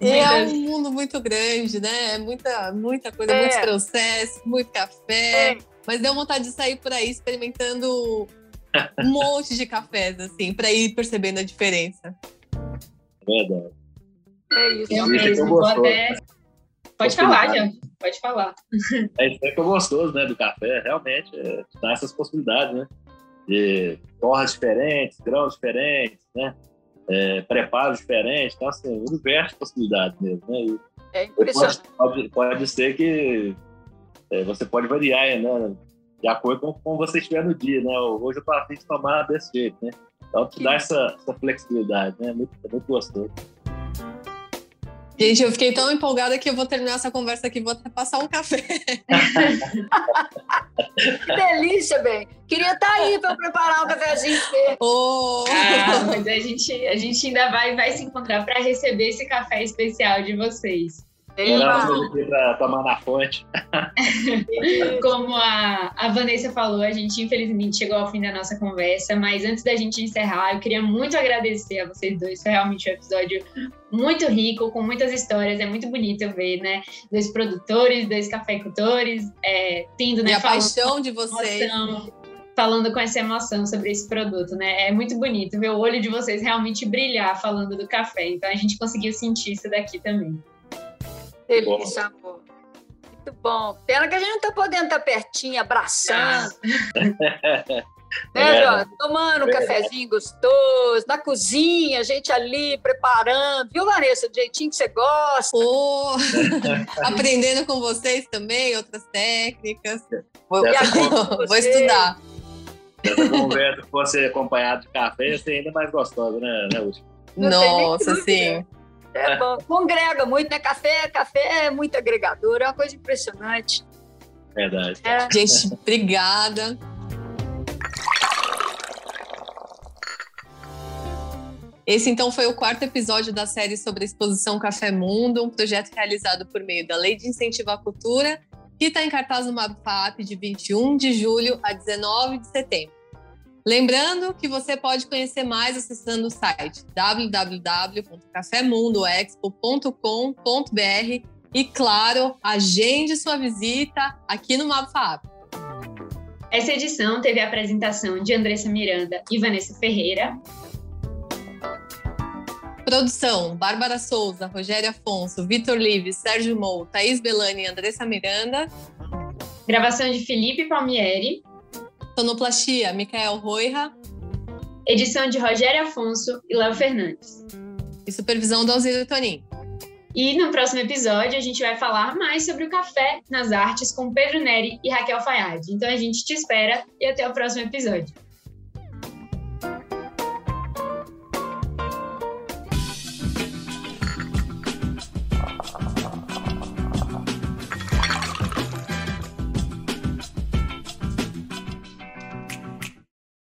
É um mundo muito grande, né? É muita, muita coisa, é. muitos processos, muito café. É. Mas deu vontade de sair por aí experimentando um monte de cafés, assim, para ir percebendo a diferença. Verdade. É isso. É mesmo. Até... Pode falar, já. Pode falar. É isso é que é gostoso, né, do café. Realmente, é, dá essas possibilidades, né? de torras diferentes, grãos diferentes, né? É, preparos diferentes, então assim, um universo de possibilidades mesmo, né? E é impressionante. Pode, pode ser que é, você pode variar, né? De acordo com como você estiver no dia, né? Hoje eu estou afim de tomar desse jeito, né? Então te dá essa, essa flexibilidade, né? Muito, é muito gostoso. Gente, eu fiquei tão empolgada que eu vou terminar essa conversa aqui, vou até passar um café. que delícia, bem. Queria estar tá aí para preparar um cafezinho. Oh. Ah, mas a gente, a gente ainda vai, vai se encontrar para receber esse café especial de vocês. Para tomar na fonte. Como a, a Vanessa falou, a gente infelizmente chegou ao fim da nossa conversa, mas antes da gente encerrar, eu queria muito agradecer a vocês dois. Foi realmente um episódio muito rico, com muitas histórias. É muito bonito ver, né? Dois produtores, dois cafeicultores, é, tendo, né? E a paixão de vocês. Emoção, falando com essa emoção sobre esse produto, né? É muito bonito ver o olho de vocês realmente brilhar falando do café. Então a gente conseguiu sentir isso daqui também. Delícia, amor. Muito bom. Pena que a gente não está podendo estar tá pertinho, abraçando. Né, é, Tomando um é. cafezinho gostoso, na cozinha, a gente ali preparando. Viu, Vanessa, do jeitinho que você gosta? Oh, aprendendo com vocês também, outras técnicas. Vou, vou estudar. Essa conversa que fosse acompanhado de café ia ser ainda mais gostosa, né, né Nossa, sim. É bom. Congrega muito, né? Café, café é muito agregador, é uma coisa impressionante. Verdade. É. Gente, obrigada. Esse então foi o quarto episódio da série sobre a exposição Café Mundo, um projeto realizado por meio da Lei de Incentivo à Cultura, que está em cartaz no MabFap de 21 de julho a 19 de setembro. Lembrando que você pode conhecer mais acessando o site www.cafemundoexpo.com.br e, claro, agende sua visita aqui no MapFab. Essa edição teve a apresentação de Andressa Miranda e Vanessa Ferreira. Produção: Bárbara Souza, Rogério Afonso, Vitor Lives, Sérgio Mou, Thaís Belani e Andressa Miranda. Gravação de Felipe Palmieri. Sonoplastia, Micael Roira. Edição de Rogério Afonso e Léo Fernandes. E supervisão do Alzira Tonin. E no próximo episódio a gente vai falar mais sobre o café nas artes com Pedro Neri e Raquel Fayad. Então a gente te espera e até o próximo episódio.